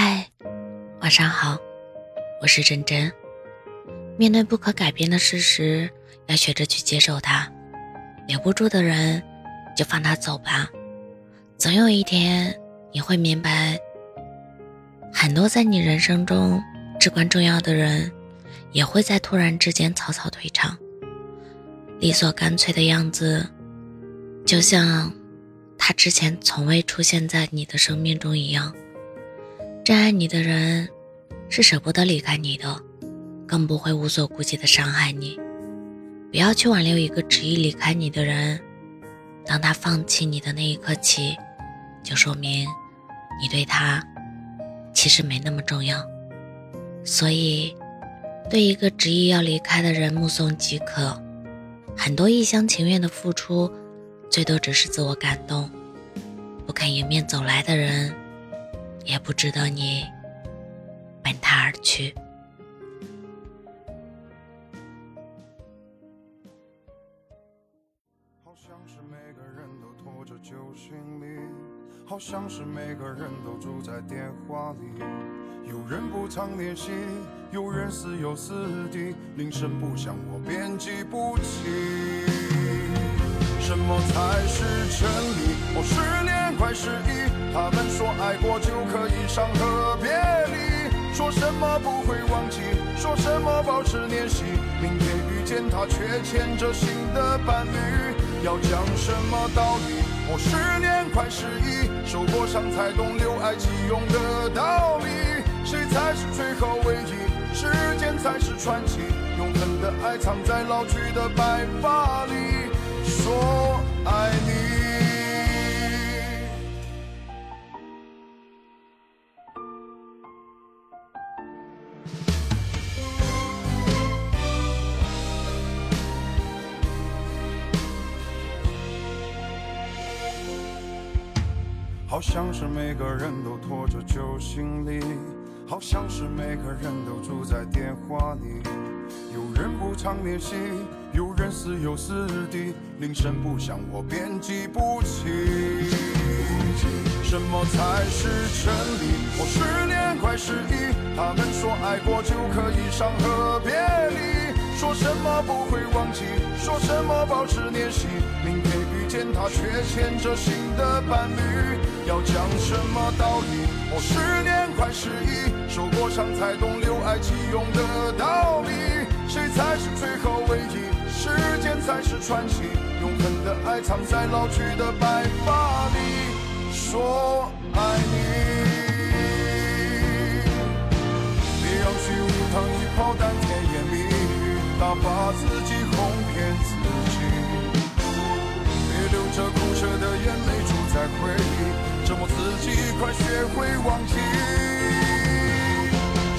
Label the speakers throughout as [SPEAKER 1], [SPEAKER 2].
[SPEAKER 1] 嗨，晚上好，我是真真。面对不可改变的事实，要学着去接受它。留不住的人，就放他走吧。总有一天，你会明白，很多在你人生中至关重要的人，也会在突然之间草草退场。理所干脆的样子，就像他之前从未出现在你的生命中一样。真爱你的人，是舍不得离开你的，更不会无所顾忌的伤害你。不要去挽留一个执意离开你的人，当他放弃你的那一刻起，就说明你对他其实没那么重要。所以，对一个执意要离开的人目送即可，很多一厢情愿的付出，最多只是自我感动。不肯迎面走来的人。也不值得你奔他而去。
[SPEAKER 2] 好像是每个人都拖着旧行李，好像是每个人都住在电话里。有人不常联系，有人似友似敌，铃声不响，我便记不起。什么才是真理？我失恋快失忆。他们说爱过就可以伤和别离，说什么不会忘记，说什么保持联系。明天遇见他却牵着新的伴侣，要讲什么道理？我失恋快失忆，受过伤才懂留爱即用的道理。谁才是最后唯一？时间才是传奇，永恒的爱藏在老去的白发里。说爱你，好像是每个人都拖着旧行李，好像是每个人都住在电话里，常联系。有人似友似敌，铃声不响，我便记不起。什么才是真理？我失恋快失忆，他们说爱过就可以伤和别离，说什么不会忘记，说什么保持联系。明天遇见他，却牵着新的伴侣，要讲什么道理？我失恋快失忆，受过伤才懂留爱即用的道理，谁才是最后唯一？时间才是传奇，永恒的爱藏在老去的白发里。说爱你，别让虚无糖一炮弹甜言蜜语，打发自己哄骗自己。别流着苦涩的眼泪住在回忆，折磨自己，快学会忘记。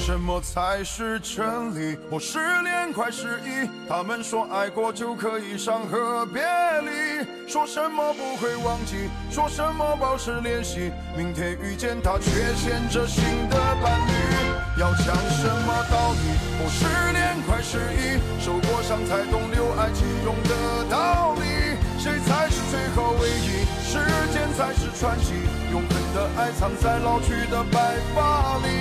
[SPEAKER 2] 什么才是真理？我失恋快失忆，他们说爱过就可以伤和别离，说什么不会忘记，说什么保持联系。明天遇见他，却牵着新的伴侣，要讲什么道理？我失恋快失忆，受过伤才懂留爱即用的道理。谁才是最后唯一？时间才是传奇，永恒的爱藏在老去的白发里。